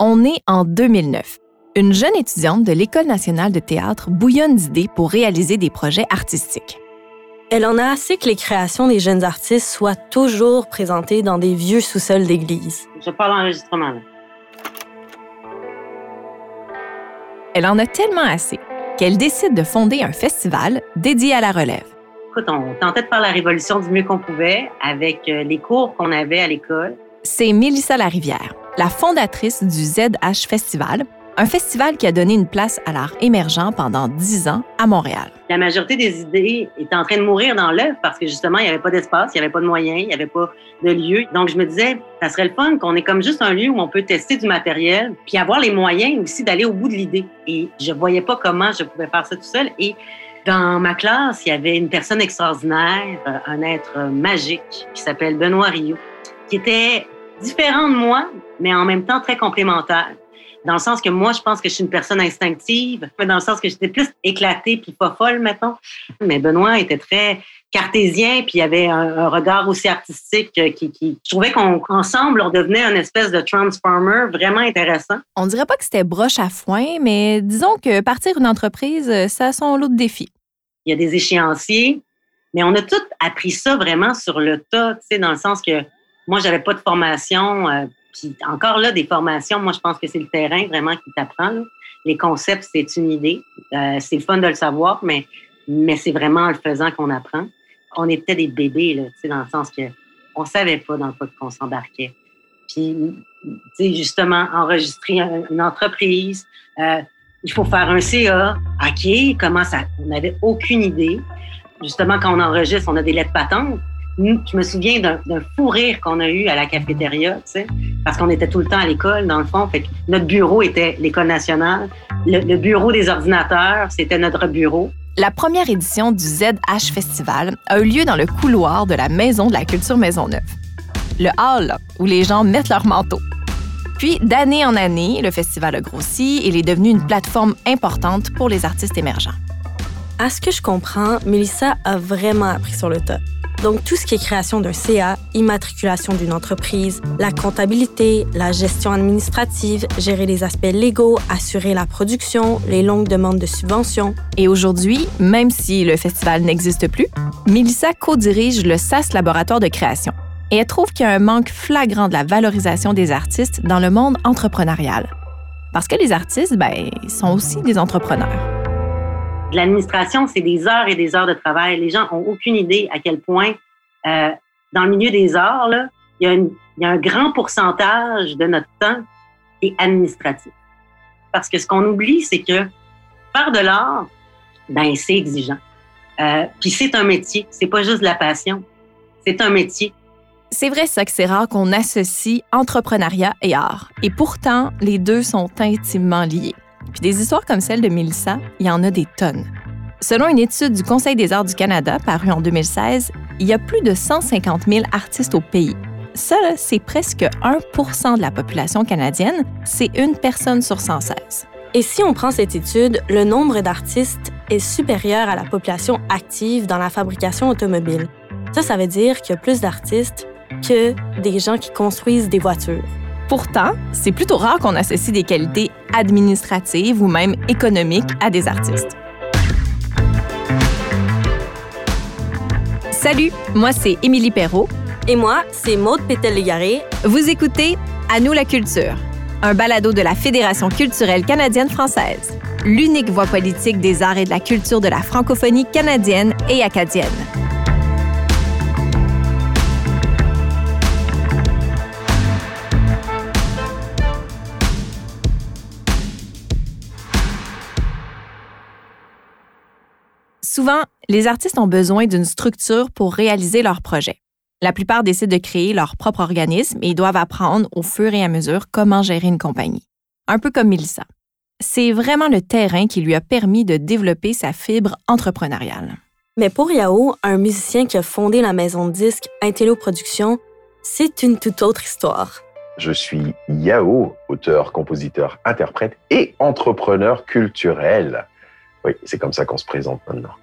On est en 2009. Une jeune étudiante de l'École nationale de théâtre bouillonne d'idées pour réaliser des projets artistiques. Elle en a assez que les créations des jeunes artistes soient toujours présentées dans des vieux sous-sols d'église. Je parle enregistrement. Là. Elle en a tellement assez qu'elle décide de fonder un festival dédié à la relève. Écoute, on tentait de faire la révolution du mieux qu'on pouvait avec euh, les cours qu'on avait à l'école. C'est Mélissa Larivière, la fondatrice du ZH Festival, un festival qui a donné une place à l'art émergent pendant dix ans à Montréal. La majorité des idées étaient en train de mourir dans l'œuvre parce que justement, il n'y avait pas d'espace, il n'y avait pas de moyens, il n'y avait pas de lieu. Donc, je me disais, ça serait le fun qu'on ait comme juste un lieu où on peut tester du matériel, puis avoir les moyens aussi d'aller au bout de l'idée. Et je voyais pas comment je pouvais faire ça tout seul. Et dans ma classe, il y avait une personne extraordinaire, un être magique qui s'appelle Benoît Rio, qui était différent de moi, mais en même temps très complémentaire dans le sens que moi, je pense que je suis une personne instinctive, mais dans le sens que j'étais plus éclatée puis pas folle, mettons. Mais Benoît était très cartésien, puis il avait un, regard aussi artistique qui, qui je trouvais qu'ensemble, on, devenait une espèce de transformer vraiment intéressant. On dirait pas que c'était broche à foin, mais disons que partir une entreprise, ça a son lot de défis. Il y a des échéanciers, mais on a tout appris ça vraiment sur le tas, tu sais, dans le sens que moi, j'avais pas de formation. Euh, puis encore là, des formations, moi, je pense que c'est le terrain vraiment qui t'apprend. Les concepts, c'est une idée. Euh, c'est fun de le savoir, mais, mais c'est vraiment en le faisant qu'on apprend. On était des bébés, là, dans le sens que on savait pas dans quoi qu'on s'embarquait. Puis, justement, enregistrer une entreprise, euh, il faut faire un CA. OK, comment ça? On n'avait aucune idée. Justement, quand on enregistre, on a des lettres patentes je me souviens d'un fou rire qu'on a eu à la cafétéria, tu sais, parce qu'on était tout le temps à l'école, dans le fond. Fait que notre bureau était l'École nationale. Le, bureau des ordinateurs, c'était notre bureau. La première édition du ZH Festival a eu lieu dans le couloir de la Maison de la Culture Maisonneuve. Le hall où les gens mettent leur manteau. Puis, d'année en année, le festival a grossi et il est devenu une plateforme importante pour les artistes émergents. À ce que je comprends, Melissa a vraiment appris sur le tas. Donc, tout ce qui est création d'un CA, immatriculation d'une entreprise, la comptabilité, la gestion administrative, gérer les aspects légaux, assurer la production, les longues demandes de subventions. Et aujourd'hui, même si le festival n'existe plus, Melissa co-dirige le SAS Laboratoire de création. Et elle trouve qu'il y a un manque flagrant de la valorisation des artistes dans le monde entrepreneurial. Parce que les artistes, ben, sont aussi des entrepreneurs l'administration, c'est des heures et des heures de travail. Les gens ont aucune idée à quel point, euh, dans le milieu des arts, il, y a un grand pourcentage de notre temps qui est administratif. Parce que ce qu'on oublie, c'est que faire de l'art, ben c'est exigeant. Euh, puis c'est un métier, c'est pas juste de la passion, c'est un métier. C'est vrai ça que c'est rare qu'on associe entrepreneuriat et art. Et pourtant, les deux sont intimement liés. Puis des histoires comme celle de Mélissa, il y en a des tonnes. Selon une étude du Conseil des arts du Canada parue en 2016, il y a plus de 150 000 artistes au pays. Ça, c'est presque 1% de la population canadienne. C'est une personne sur 116. Et si on prend cette étude, le nombre d'artistes est supérieur à la population active dans la fabrication automobile. Ça, ça veut dire qu'il y a plus d'artistes que des gens qui construisent des voitures. Pourtant, c'est plutôt rare qu'on associe des qualités administratives ou même économiques à des artistes. Salut, moi c'est Émilie Perrault. Et moi, c'est Maude Pétel-Légaré. Vous écoutez À nous la culture, un balado de la Fédération culturelle canadienne-française, l'unique voix politique des arts et de la culture de la francophonie canadienne et acadienne. Souvent, les artistes ont besoin d'une structure pour réaliser leurs projets. La plupart décident de créer leur propre organisme et doivent apprendre au fur et à mesure comment gérer une compagnie. Un peu comme Melissa. C'est vraiment le terrain qui lui a permis de développer sa fibre entrepreneuriale. Mais pour Yao, un musicien qui a fondé la maison de disques Intello Productions, c'est une toute autre histoire. Je suis Yao, auteur, compositeur, interprète et entrepreneur culturel. Oui, c'est comme ça qu'on se présente maintenant.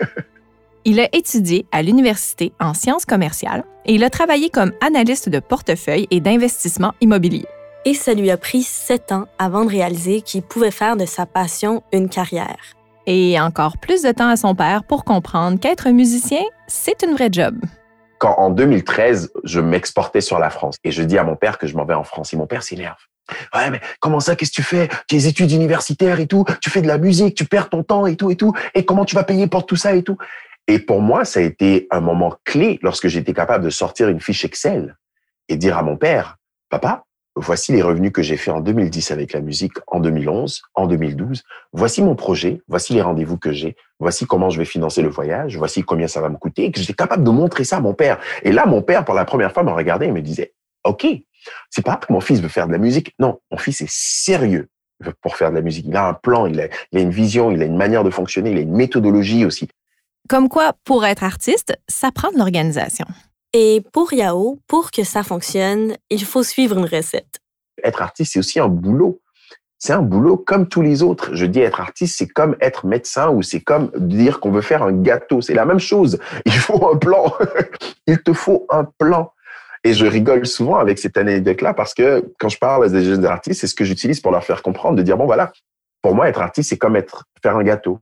il a étudié à l'université en sciences commerciales et il a travaillé comme analyste de portefeuille et d'investissement immobilier. Et ça lui a pris sept ans avant de réaliser qu'il pouvait faire de sa passion une carrière. Et encore plus de temps à son père pour comprendre qu'être musicien, c'est une vraie job. Quand en 2013, je m'exportais sur la France. Et je dis à mon père que je m'en vais en France. Et mon père s'énerve. Ouais, mais comment ça, qu'est-ce que tu fais? Tes études universitaires et tout, tu fais de la musique, tu perds ton temps et tout et tout, et comment tu vas payer pour tout ça et tout Et pour moi, ça a été un moment clé lorsque j'étais capable de sortir une fiche Excel et dire à mon père, papa, voici les revenus que j'ai fait en 2010 avec la musique, en 2011, en 2012. Voici mon projet, voici les rendez-vous que j'ai, voici comment je vais financer le voyage, voici combien ça va me coûter, et que j'étais capable de montrer ça à mon père. Et là, mon père, pour la première fois, me regardait et me disait, OK, c'est pas que mon fils veut faire de la musique. Non, mon fils est sérieux pour faire de la musique. Il a un plan, il a, il a une vision, il a une manière de fonctionner, il a une méthodologie aussi. Comme quoi, pour être artiste, ça prend de l'organisation. Et pour Yao, pour que ça fonctionne, il faut suivre une recette. Être artiste, c'est aussi un boulot. C'est un boulot comme tous les autres. Je dis être artiste, c'est comme être médecin ou c'est comme dire qu'on veut faire un gâteau. C'est la même chose. Il faut un plan. il te faut un plan. Et je rigole souvent avec cette anecdote-là parce que quand je parle à des jeunes artistes, c'est ce que j'utilise pour leur faire comprendre, de dire, bon, voilà, pour moi, être artiste, c'est comme être, faire un gâteau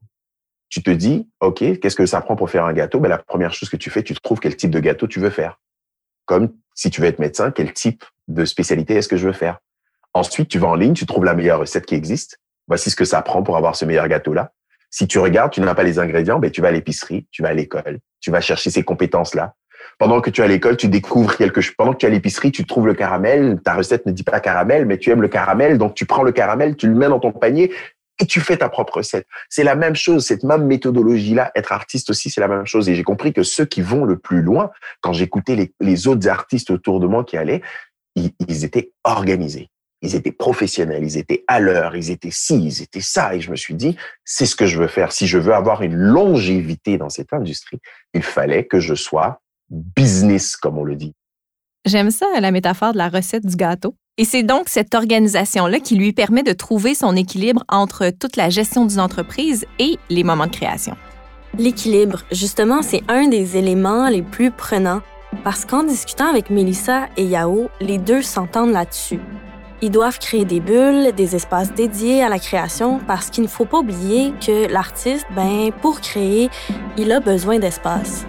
tu te dis, OK, qu'est-ce que ça prend pour faire un gâteau? Ben, La première chose que tu fais, tu trouves quel type de gâteau tu veux faire. Comme si tu veux être médecin, quel type de spécialité est-ce que je veux faire? Ensuite, tu vas en ligne, tu trouves la meilleure recette qui existe. Voici ce que ça prend pour avoir ce meilleur gâteau-là. Si tu regardes, tu n'as pas les ingrédients, ben, tu vas à l'épicerie, tu vas à l'école, tu vas chercher ces compétences-là. Pendant que tu es à l'école, tu découvres quelque chose. Pendant que tu es à l'épicerie, tu trouves le caramel. Ta recette ne dit pas caramel, mais tu aimes le caramel. Donc, tu prends le caramel, tu le mets dans ton panier et tu fais ta propre recette. C'est la même chose, cette même méthodologie-là. Être artiste aussi, c'est la même chose. Et j'ai compris que ceux qui vont le plus loin, quand j'écoutais les, autres artistes autour de moi qui allaient, ils, étaient organisés. Ils étaient professionnels, ils étaient à l'heure, ils étaient ci, ils étaient ça. Et je me suis dit, c'est ce que je veux faire. Si je veux avoir une longévité dans cette industrie, il fallait que je sois business, comme on le dit. J'aime ça, la métaphore de la recette du gâteau. Et c'est donc cette organisation-là qui lui permet de trouver son équilibre entre toute la gestion d'une entreprise et les moments de création. L'équilibre, justement, c'est un des éléments les plus prenants parce qu'en discutant avec Melissa et Yao, les deux s'entendent là-dessus. Ils doivent créer des bulles, des espaces dédiés à la création parce qu'il ne faut pas oublier que l'artiste, ben, pour créer, il a besoin d'espace.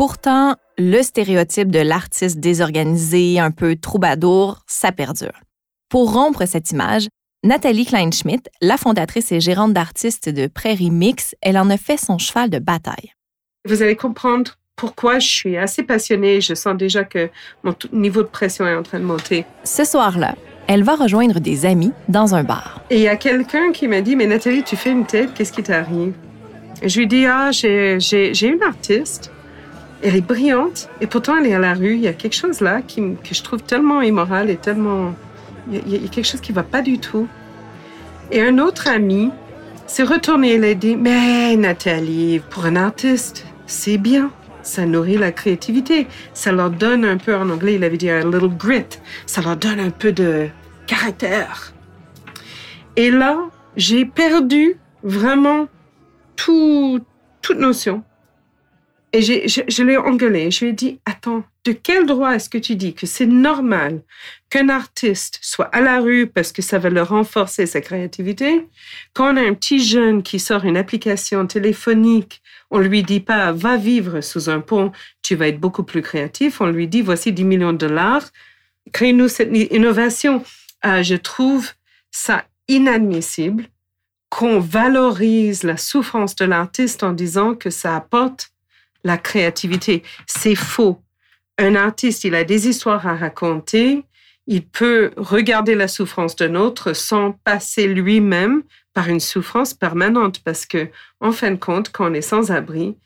Pourtant, le stéréotype de l'artiste désorganisé, un peu troubadour, ça perdure. Pour rompre cette image, Nathalie Kleinschmidt, la fondatrice et gérante d'artistes de Prairie Mix, elle en a fait son cheval de bataille. Vous allez comprendre pourquoi je suis assez passionnée. Je sens déjà que mon niveau de pression est en train de monter. Ce soir-là, elle va rejoindre des amis dans un bar. Et il y a quelqu'un qui m'a dit, mais Nathalie, tu fais une tête, qu'est-ce qui t'arrive? Je lui dis, ah, j'ai une artiste elle est brillante et pourtant elle est à la rue. Il y a quelque chose là qui, que je trouve tellement immoral et tellement... Il y, a, quelque chose qui va pas du tout. Et un autre ami s'est retourné et il a dit, mais Nathalie, pour un artiste, c'est bien. Ça nourrit la créativité. Ça leur donne un peu, en anglais, il avait dit a little grit. Ça leur donne un peu de caractère. Et là, j'ai perdu vraiment tout, toute notion et je, l'ai engueulé. Je lui ai dit, attends, de quel droit est-ce que tu dis que c'est normal qu'un artiste soit à la rue parce que ça va le renforcer sa créativité? Quand on a un petit jeune qui sort une application téléphonique, on lui dit pas, va vivre sous un pont, tu vas être beaucoup plus créatif. On lui dit, voici 10 millions de dollars, crée-nous cette innovation. Euh, je trouve ça inadmissible qu'on valorise la souffrance de l'artiste en disant que ça apporte la créativité. C'est faux. Un artiste, il a des histoires à raconter. Il peut regarder la souffrance d'un autre sans passer lui-même par une souffrance permanente parce que, en fin de compte, quand on est sans abri,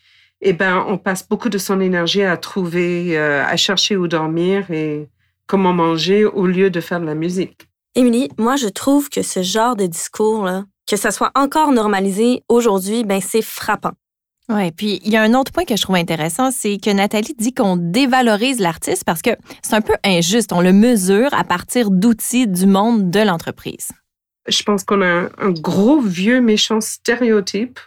eh ben, on passe beaucoup de son énergie à trouver, euh, à chercher où dormir et comment manger au lieu de faire de la musique. Émilie, moi, je trouve que ce genre de discours-là, que ça soit encore normalisé aujourd'hui, ben, c'est frappant. Oui, puis il y a un autre point que je trouve intéressant, c'est que Nathalie dit qu'on dévalorise l'artiste parce que c'est un peu injuste. On le mesure à partir d'outils du monde de l'entreprise. Je pense qu'on a un, gros vieux méchant stéréotype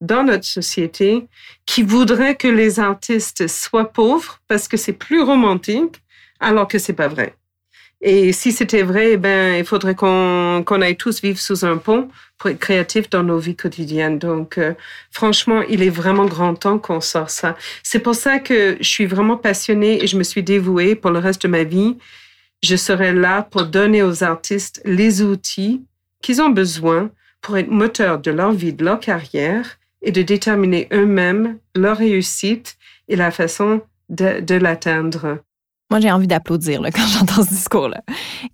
dans notre société qui voudrait que les artistes soient pauvres parce que c'est plus romantique, alors que c'est pas vrai. Et si c'était vrai, eh ben, il faudrait qu'on aille tous vivre sous un pont pour être créatifs dans nos vies quotidiennes. Donc, euh, franchement, il est vraiment grand temps qu'on sorte ça. C'est pour ça que je suis vraiment passionnée et je me suis dévouée pour le reste de ma vie. Je serai là pour donner aux artistes les outils qu'ils ont besoin pour être moteurs de leur vie, de leur carrière et de déterminer eux-mêmes leur réussite et la façon de, de l'atteindre. Moi, j'ai envie d'applaudir quand j'entends ce discours-là.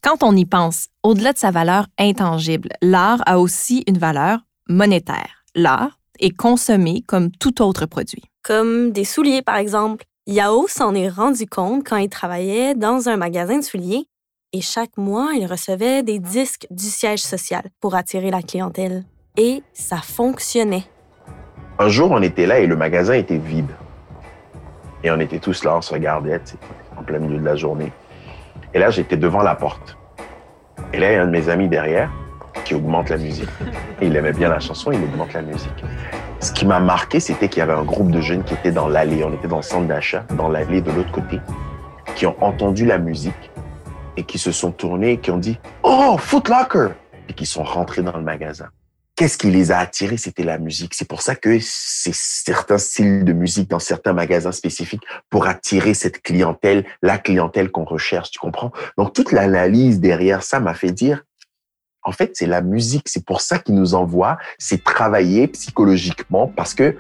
Quand on y pense, au-delà de sa valeur intangible, l'art a aussi une valeur monétaire. L'art est consommé comme tout autre produit. Comme des souliers, par exemple. Yao s'en est rendu compte quand il travaillait dans un magasin de souliers et chaque mois, il recevait des disques du siège social pour attirer la clientèle. Et ça fonctionnait. Un jour, on était là et le magasin était vide. Et on était tous là, on se regardait en plein milieu de la journée. Et là, j'étais devant la porte. Et là, il y a un de mes amis derrière qui augmente la musique. Il aimait bien la chanson, il augmente la musique. Ce qui m'a marqué, c'était qu'il y avait un groupe de jeunes qui étaient dans l'allée. On était dans le centre d'achat, dans l'allée de l'autre côté, qui ont entendu la musique et qui se sont tournés et qui ont dit Oh, Foot Locker et qui sont rentrés dans le magasin qu'est-ce qui les a attirés? C'était la musique. C'est pour ça que c'est certains styles de musique dans certains magasins spécifiques pour attirer cette clientèle, la clientèle qu'on recherche, tu comprends? Donc toute l'analyse derrière ça m'a fait dire, en fait, c'est la musique. C'est pour ça qu'ils nous envoient. C'est travailler psychologiquement parce que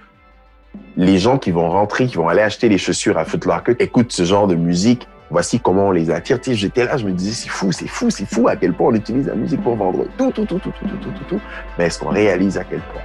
les gens qui vont rentrer, qui vont aller acheter les chaussures à Foot Locker, écoutent ce genre de musique Voici comment on les attire. Tu j'étais là, je me disais, c'est fou, c'est fou, c'est fou à quel point on utilise la musique pour vendre tout, tout, tout, tout, tout, tout, tout, tout. tout. Mais est-ce qu'on réalise à quel point?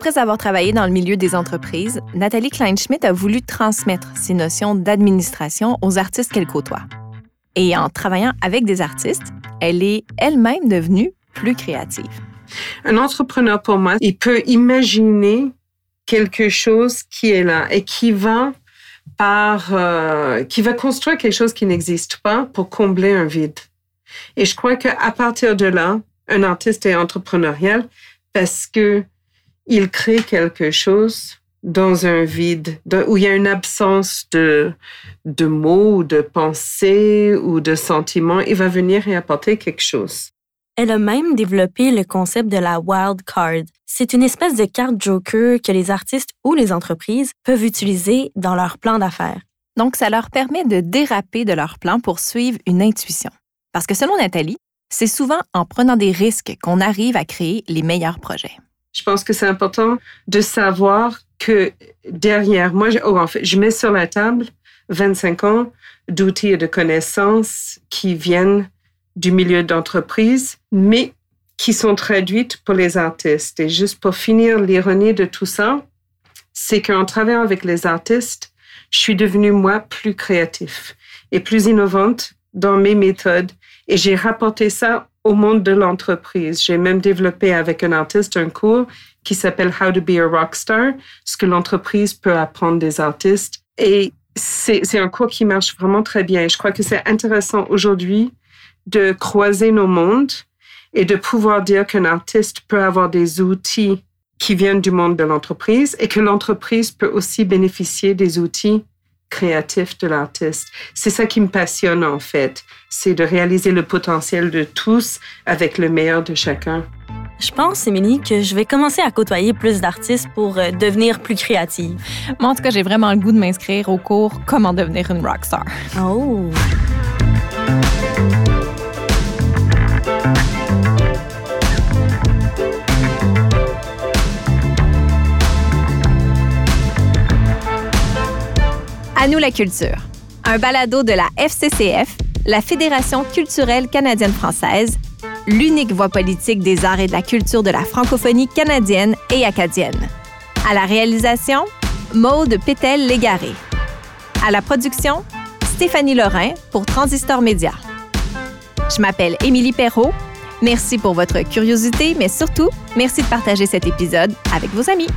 Après avoir travaillé dans le milieu des entreprises, Nathalie Kleinschmidt a voulu transmettre ses notions d'administration aux artistes qu'elle côtoie. Et en travaillant avec des artistes, elle est elle-même devenue plus créative. Un entrepreneur, pour moi, il peut imaginer quelque chose qui est là et qui va par, euh, qui va construire quelque chose qui n'existe pas pour combler un vide. Et je crois qu'à partir de là, un artiste est entrepreneurial parce que il crée quelque chose dans un vide, où il y a une absence de, de mots, de pensées ou de sentiments. Il va venir et apporter quelque chose. Elle a même développé le concept de la wild card. C'est une espèce de carte joker que les artistes ou les entreprises peuvent utiliser dans leur plan d'affaires. Donc, ça leur permet de déraper de leur plan pour suivre une intuition. Parce que selon Nathalie, c'est souvent en prenant des risques qu'on arrive à créer les meilleurs projets. Je pense que c'est important de savoir que derrière moi, je, oh, mets sur la table 25 ans d'outils et de connaissances qui viennent du milieu d'entreprise, mais qui sont traduites pour les artistes. Et juste pour finir, l'ironie de tout ça, c'est qu'en travaillant avec les artistes, je suis devenue, moi, plus créatif et plus innovante dans mes méthodes. Et j'ai rapporté ça au monde de l'entreprise. J'ai même développé avec un artiste un cours qui s'appelle How to be a rockstar, ce que l'entreprise peut apprendre des artistes. Et c'est un cours qui marche vraiment très bien. je crois que c'est intéressant aujourd'hui de croiser nos mondes et de pouvoir dire qu'un artiste peut avoir des outils qui viennent du monde de l'entreprise et que l'entreprise peut aussi bénéficier des outils créatif de l'artiste. C'est ça qui me passionne en fait, c'est de réaliser le potentiel de tous avec le meilleur de chacun. Je pense, Émilie, que je vais commencer à côtoyer plus d'artistes pour euh, devenir plus créative. Moi, en tout cas, j'ai vraiment le goût de m'inscrire au cours Comment devenir une rockstar. Oh! À nous la culture. Un balado de la FCCF, la Fédération culturelle canadienne-française, l'unique voix politique des arts et de la culture de la francophonie canadienne et acadienne. À la réalisation, Maude Pétel-Légaré. À la production, Stéphanie Lorrain pour Transistor Média. Je m'appelle Émilie Perrault Merci pour votre curiosité, mais surtout, merci de partager cet épisode avec vos amis.